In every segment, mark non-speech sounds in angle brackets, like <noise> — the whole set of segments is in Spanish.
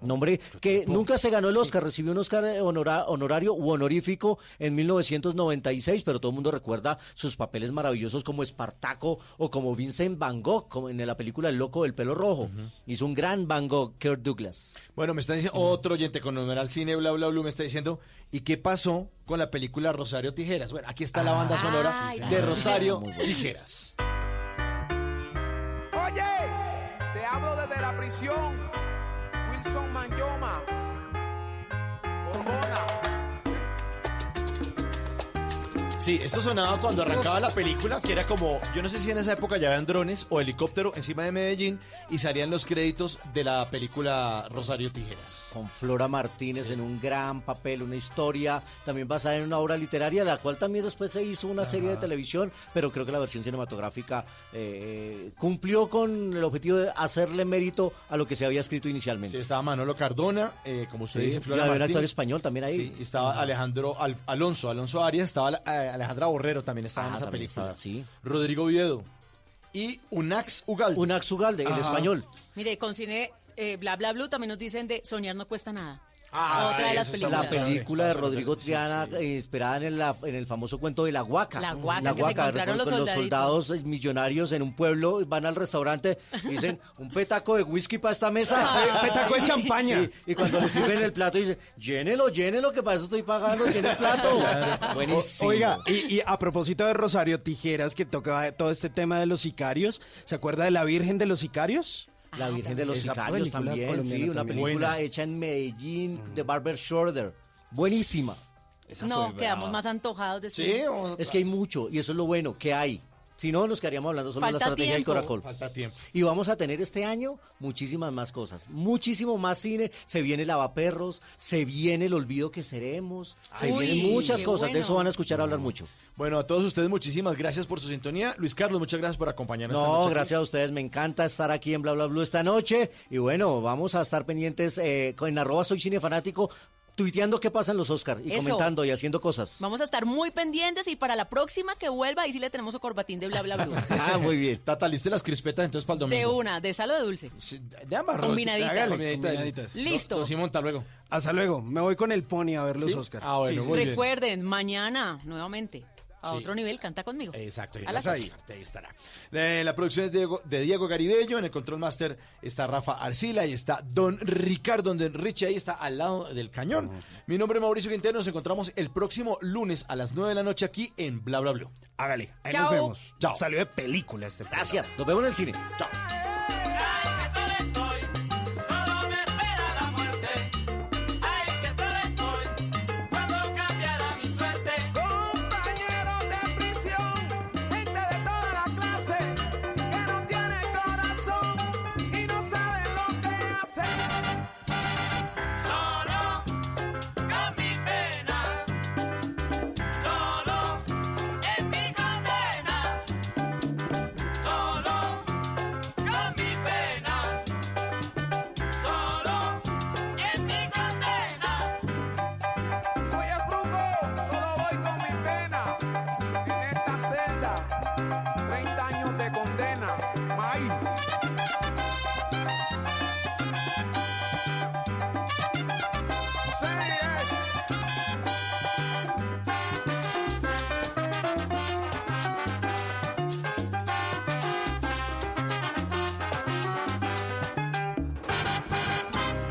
No, hombre, que nunca se ganó el Oscar, recibió un Oscar eh, honora- honorario u honorífico en 1996, pero todo el mundo recuerda sus papeles maravillosos como Espartaco o como Vincent Van Gogh, como en la película El Loco del Pelo Rojo. Hizo un gran Van Gogh, Kirk Douglas. Bueno, me está diciendo otro oyente con numeral cine, bla, bla, bla, me está diciendo, ¿y qué pasó con la película Rosario Tijeras? Bueno, aquí está la banda sonora de Rosario Tijeras. Oye, te hablo desde la prisión. Wilson Manyoma. Borbona. Sí, esto sonaba cuando arrancaba la película, que era como, yo no sé si en esa época ya habían drones o helicóptero encima de Medellín y salían los créditos de la película Rosario Tijeras. Con Flora Martínez en un gran papel, una historia también basada en una obra literaria, la cual también después se hizo una serie de televisión, pero creo que la versión cinematográfica eh, cumplió con el objetivo de hacerle mérito a lo que se había escrito Sí, inicialmente. estaba Manolo Cardona, eh, como usted Sí, dice, y Flora había un Martínez. actor español también ahí. Sí, estaba Alejandro Al- Alonso, Alonso Arias, estaba eh, Alejandra Borrero también estaba Ah, en esa también película. estaba, sí. Rodrigo Viedo y Unax Ugalde. Un Axugalde, el Ajá. español. Mire, con cine eh, bla bla blue también nos dicen de soñar no cuesta nada. Ah, Otra sí, de las eso está La película de Rodrigo Triana, sí, sí. eh, inspirada en el, en el famoso cuento de la Huaca. La Huaca, La que se Huaca, encontraron con- los soldados eh, millonarios en un pueblo, van al restaurante y dicen, <laughs> un petaco de whisky para esta mesa. <laughs> Petaco de champaña. Sí, y cuando le sirven el plato dicen, llénelo, llénelo, que para eso estoy pagando, llene el plato. <laughs> Buenísimo. Oiga, y, y a propósito de Rosario Tijeras, que toca todo este tema de los sicarios, ¿se acuerda de la Virgen de los Sicarios? La Virgen de los Sicarios también, sí, una también. película Buena. hecha en Medellín de Barber Shorter. Buenísima. No, quedamos más antojados de Sí, a- Es que hay mucho, y eso es lo bueno, que hay. Si no, nos quedaríamos hablando solo de la estrategia del. Coracol. falta tiempo. Y vamos a tener este año muchísimas más cosas, muchísimo más cine, se viene Lavaperros, se viene El Olvido que Seremos, se vienen muchas cosas, de eso van a escuchar hablar mucho. Bueno, a todos ustedes muchísimas gracias por su sintonía. Luis Carlos, muchas gracias por acompañarnos esta No, noche aquí. gracias a ustedes, me encanta estar aquí en Bla Bla Blue esta noche, y bueno, vamos a estar pendientes eh, en arroba soy cinefanático, tuiteando qué pasa en los Oscars, y Eso. comentando y haciendo cosas. Vamos a estar muy pendientes y para la próxima que vuelva, ahí sí le tenemos su corbatín de bla bla blue. <laughs> Ah, muy bien. Tata, liste las crispetas entonces para el domingo. De una, de sal o de dulce. Sí, De ambas. Combinaditas. Hágale, Combinaditas. Listo. Don Simón, hasta luego. Hasta luego, me voy con el pony a ver los ¿Sí? Oscars. Ah, bueno, muy bien. Recuerden, mañana, nuevamente, a Sí. otro nivel, canta conmigo. Exacto, A las ahí, estará. Eh, la producción es de Diego, de Diego Garibello, en el control master está Rafa Arcila y está Don Ricardo, donde Richie ahí está al lado del cañón. Mi nombre es Mauricio Quintero, nos encontramos el próximo lunes a las 9 de la noche aquí en Bla Bla Bla. Hágale, ahí Chao. nos vemos. Chao. Salió de película este programa. Gracias, nos vemos en el cine. Chao.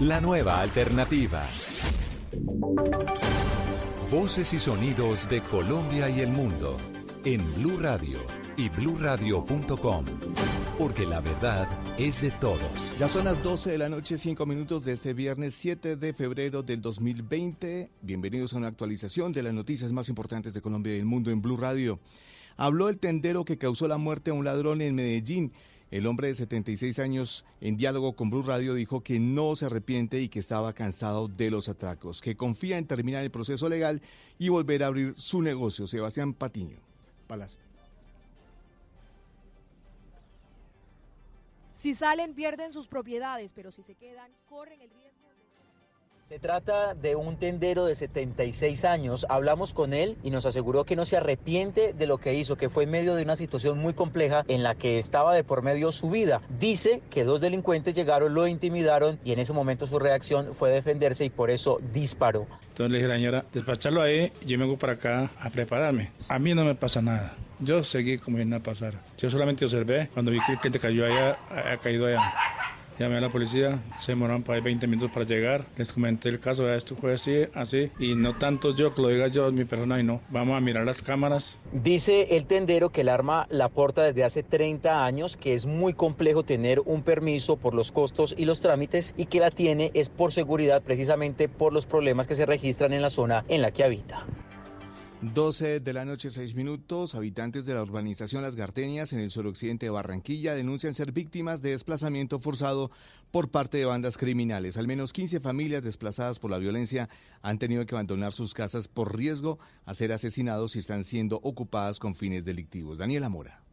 La nueva alternativa. Voces y sonidos de Colombia y el mundo en Blue Radio y bluradio.com. Porque la verdad es de todos. Ya son las 12 de la noche, 5 minutos de este viernes 7 de febrero del 2020. Bienvenidos a una actualización de las noticias más importantes de Colombia y el mundo en Blue Radio. Habló el tendero que causó la muerte a un ladrón en Medellín. El hombre de 76 años, en diálogo con Blue Radio, dijo que no se arrepiente y que estaba cansado de los atracos, que confía en terminar el proceso legal y volver a abrir su negocio. Sebastián Patiño. Palacio. Si salen, pierden sus propiedades, pero si se quedan, corren el riesgo. Se trata de un tendero de 76 años. Hablamos con él y nos aseguró que no se arrepiente de lo que hizo, que fue en medio de una situación muy compleja en la que estaba de por medio su vida. Dice que dos delincuentes llegaron, lo intimidaron y en ese momento su reacción fue defenderse y por eso disparó. Entonces le dije a la señora, despacharlo ahí, yo vengo para acá a prepararme. A mí no me pasa nada. Yo seguí como si nada pasara. Yo solamente observé cuando vi que el cliente cayó allá, ha caído allá. Llamé a la policía, se demoraron para ahí 20 minutos para llegar. Les comenté el caso, "Vea, esto fue así, así. Y no tanto yo, que lo diga yo, mi persona, y no. Vamos a mirar las cámaras. Dice el tendero que el arma la porta desde hace 30 años, que es muy complejo tener un permiso por los costos y los trámites y que la tiene es por seguridad precisamente por los problemas que se registran en la zona en la que habita. 12 de la noche, 6 minutos. Habitantes de la urbanización Las Gardenias en el suroccidente de Barranquilla denuncian ser víctimas de desplazamiento forzado por parte de bandas criminales. Al menos 15 familias desplazadas por la violencia han tenido que abandonar sus casas por riesgo a ser asesinados y están siendo ocupadas con fines delictivos. Daniela Mora.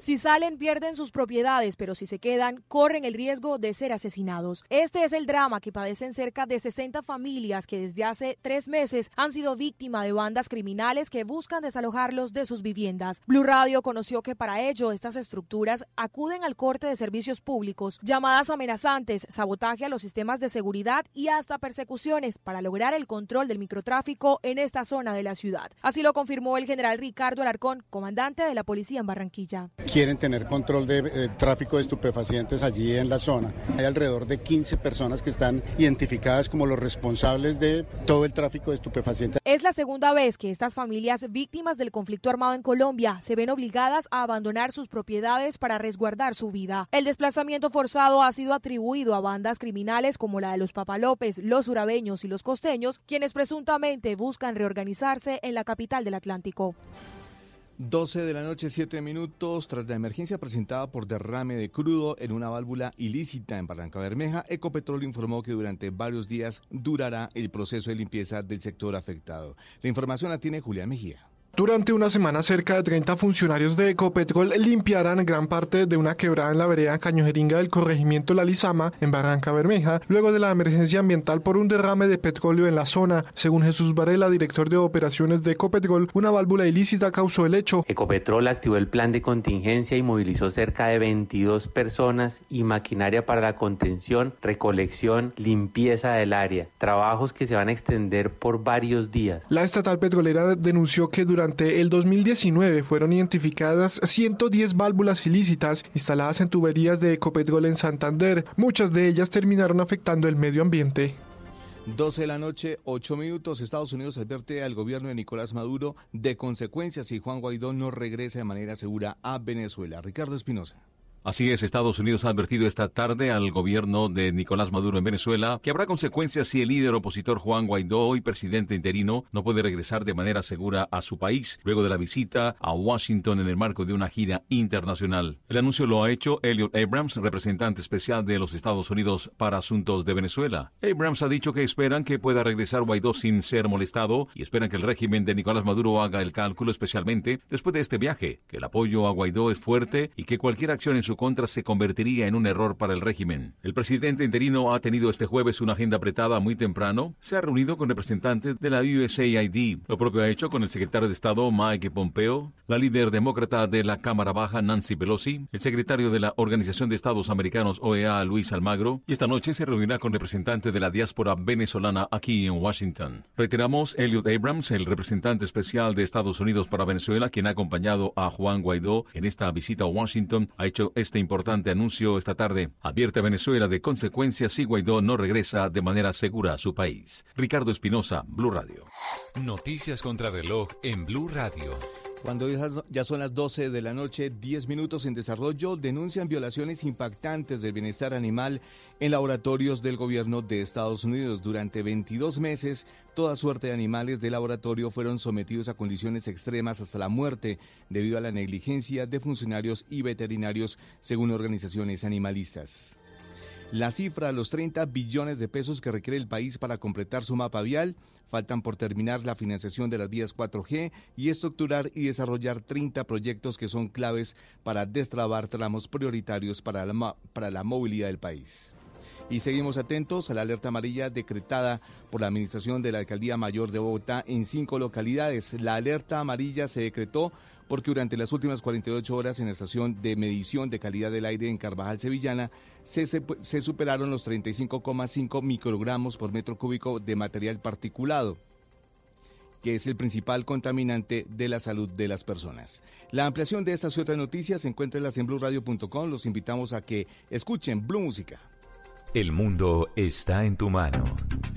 Si salen, pierden sus propiedades, pero si se quedan, corren el riesgo de ser asesinados. Este es el drama que padecen cerca de 60 familias que desde hace tres meses han sido víctima de bandas criminales que buscan desalojarlos de sus viviendas. Blue Radio conoció que para ello estas estructuras acuden al corte de servicios públicos, llamadas amenazantes, sabotaje a los sistemas de seguridad y hasta persecuciones para lograr el control del microtráfico en esta zona de la ciudad. Así lo confirmó el general Ricardo Alarcón, comandante de la policía en Barranquilla quieren tener control de eh, tráfico de estupefacientes allí en la zona. Hay alrededor de 15 personas que están identificadas como los responsables de todo el tráfico de estupefacientes. Es la segunda vez que estas familias víctimas del conflicto armado en Colombia se ven obligadas a abandonar sus propiedades para resguardar su vida. El desplazamiento forzado ha sido atribuido a bandas criminales como la de los Papalópez, los urabeños y los costeños, quienes presuntamente buscan reorganizarse en la capital del Atlántico. 12 de la noche, 7 minutos. Tras la emergencia presentada por derrame de crudo en una válvula ilícita en Barranca Bermeja, Ecopetrol informó que durante varios días durará el proceso de limpieza del sector afectado. La información la tiene Julián Mejía. Durante una semana, cerca de 30 funcionarios de Ecopetrol limpiarán gran parte de una quebrada en la vereda Cañojeringa del corregimiento La Lizama, en Barranca Bermeja, luego de la emergencia ambiental por un derrame de petróleo en la zona. Según Jesús Varela, director de operaciones de Ecopetrol, una válvula ilícita causó el hecho. Ecopetrol activó el plan de contingencia y movilizó cerca de 22 personas y maquinaria para la contención, recolección, limpieza del área. Trabajos que se van a extender por varios días. La estatal petrolera denunció que durante durante el 2019 fueron identificadas 110 válvulas ilícitas instaladas en tuberías de Ecopetrol en Santander. Muchas de ellas terminaron afectando el medio ambiente. 12 de la noche, 8 minutos. Estados Unidos advierte al gobierno de Nicolás Maduro de consecuencias si Juan Guaidó no regresa de manera segura a Venezuela. Ricardo Espinosa. Así es, Estados Unidos ha advertido esta tarde al gobierno de Nicolás Maduro en Venezuela que habrá consecuencias si el líder opositor Juan Guaidó, y presidente interino, no puede regresar de manera segura a su país luego de la visita a Washington en el marco de una gira internacional. El anuncio lo ha hecho Elliot Abrams, representante especial de los Estados Unidos para asuntos de Venezuela. Abrams ha dicho que esperan que pueda regresar Guaidó sin ser molestado y esperan que el régimen de Nicolás Maduro haga el cálculo especialmente después de este viaje, que el apoyo a Guaidó es fuerte y que cualquier acción en su contra se convertiría en un error para el régimen. El presidente interino ha tenido este jueves una agenda apretada muy temprano. Se ha reunido con representantes de la USAID. Lo propio ha hecho con el secretario de Estado Mike Pompeo, la líder demócrata de la Cámara Baja Nancy Pelosi, el secretario de la Organización de Estados Americanos OEA Luis Almagro, y esta noche se reunirá con representantes de la diáspora venezolana aquí en Washington. Reiteramos, Elliot Abrams, el representante especial de Estados Unidos para Venezuela, quien ha acompañado a Juan Guaidó en esta visita a Washington, ha hecho este importante anuncio esta tarde. Advierte a Venezuela de consecuencias si Guaidó no regresa de manera segura a su país. Ricardo Espinosa, Blue Radio. Noticias contra reloj en Blue Radio. Cuando ya son las 12 de la noche, 10 minutos en desarrollo, denuncian violaciones impactantes del bienestar animal en laboratorios del gobierno de Estados Unidos. Durante 22 meses, toda suerte de animales de laboratorio fueron sometidos a condiciones extremas hasta la muerte debido a la negligencia de funcionarios y veterinarios, según organizaciones animalistas. La cifra, los 30 billones de pesos que requiere el país para completar su mapa vial, faltan por terminar la financiación de las vías 4G y estructurar y desarrollar 30 proyectos que son claves para destrabar tramos prioritarios para la, para la movilidad del país. Y seguimos atentos a la alerta amarilla decretada por la Administración de la Alcaldía Mayor de Bogotá en cinco localidades. La alerta amarilla se decretó porque durante las últimas 48 horas en la estación de medición de calidad del aire en Carvajal Sevillana se, superaron los 35,5 microgramos por metro cúbico de material particulado que es el principal contaminante de la salud de las personas. La ampliación de estas y otras noticias se encuentra en blueradio.com. Los invitamos a que escuchen Blue Música. El mundo está en tu mano.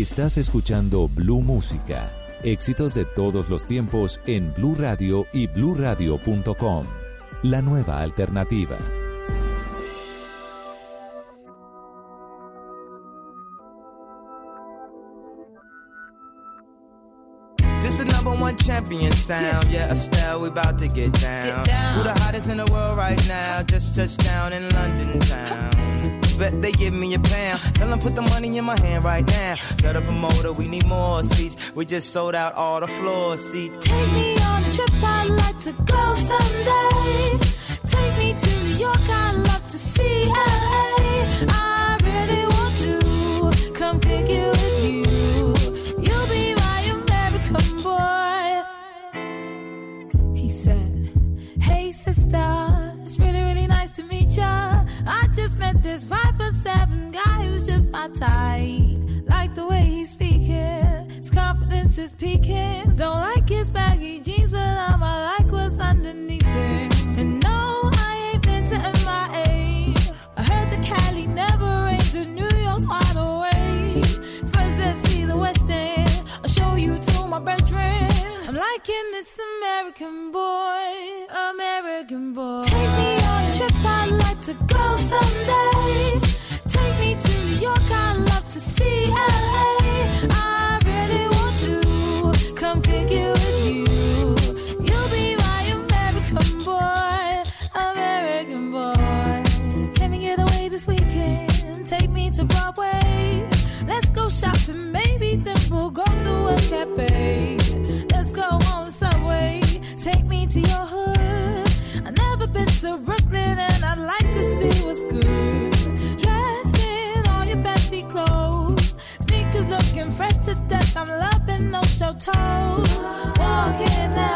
Estás escuchando Blue Música. Éxitos de todos los tiempos en Blue Radio y bluradio.com. La nueva alternativa. This is number one champion sound. Yeah, Estelle, we about to get down. down. Who the hottest in the world right now? Just touched down in London town. Bet they give me a pound. Tell them put the money in my hand right now. Set up a motor, we need more seats. We just sold out all the floor seats. Take me on a trip, I'd like to go someday. Take me to New York, I'd love to see LA. I really want to come kick it with you. You'll be my American boy. He said, Hey sister, it's really, really nice to meet ya. I just met this five I'm loving no show toes. Walking that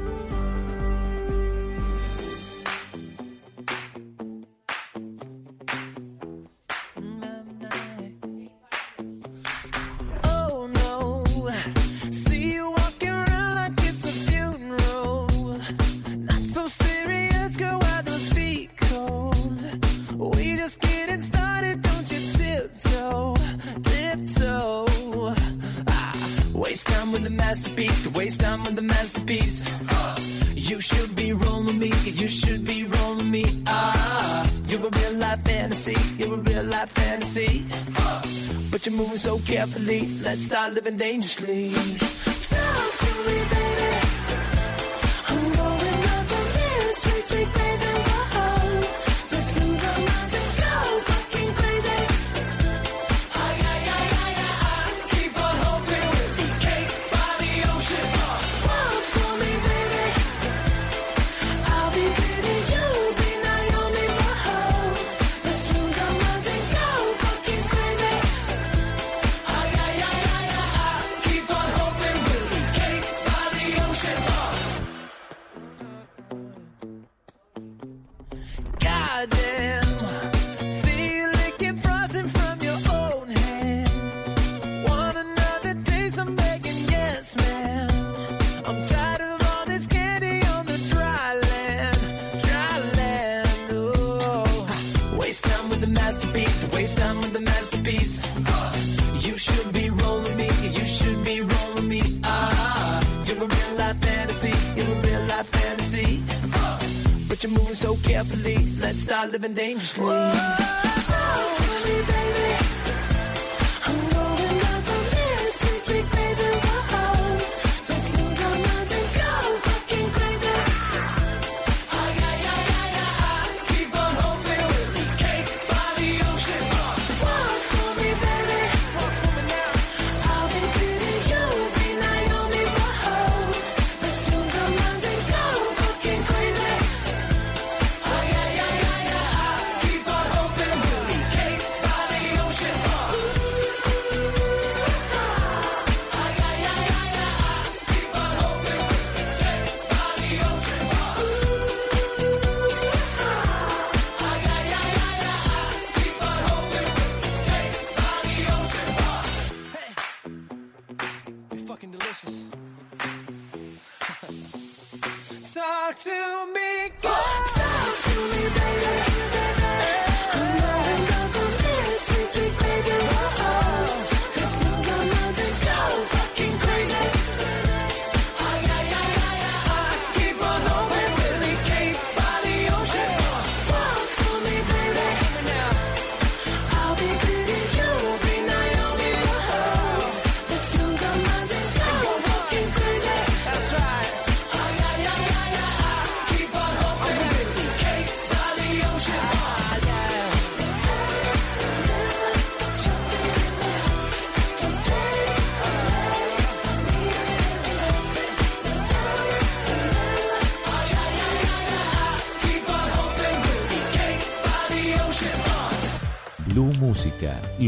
Be rolling me. Ah, you're a real life fantasy, you're a real life fantasy. But you're moving so carefully. Let's start living dangerously. Talk to me, baby. I'm going up on this sweet, sweet baby. have been dangerously.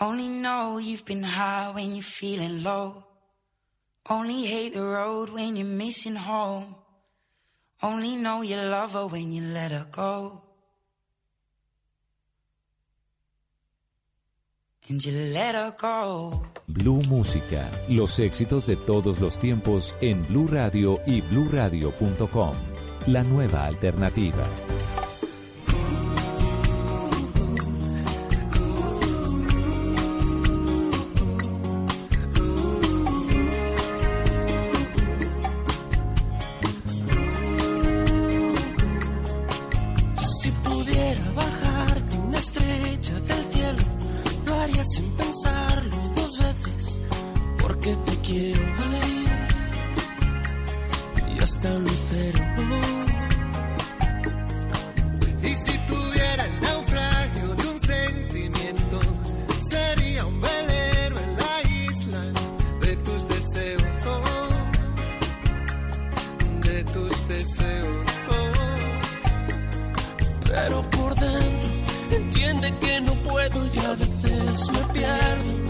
Only know you've been high when you're feeling low. Only hate the road when you're missing home. Only know you love her when you let her go. And you let her go. Blue Música, los éxitos de todos los tiempos en Blue Radio y bluradio.com. La nueva alternativa. que no puedo y a veces me pierdo.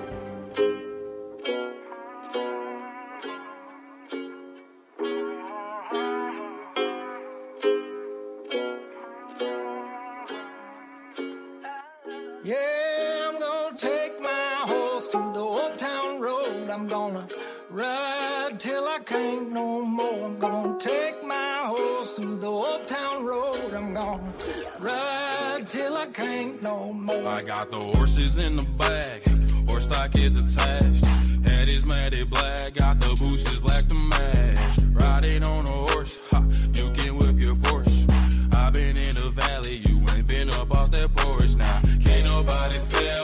Ride till I can't no more. I got the horses in the back, horse stock is attached. Head is matted black, got the bushes black to match. Riding on a horse, ha, you can whip your Porsche. i been in the valley, you ain't been up off that porch now. Nah, can't nobody tell.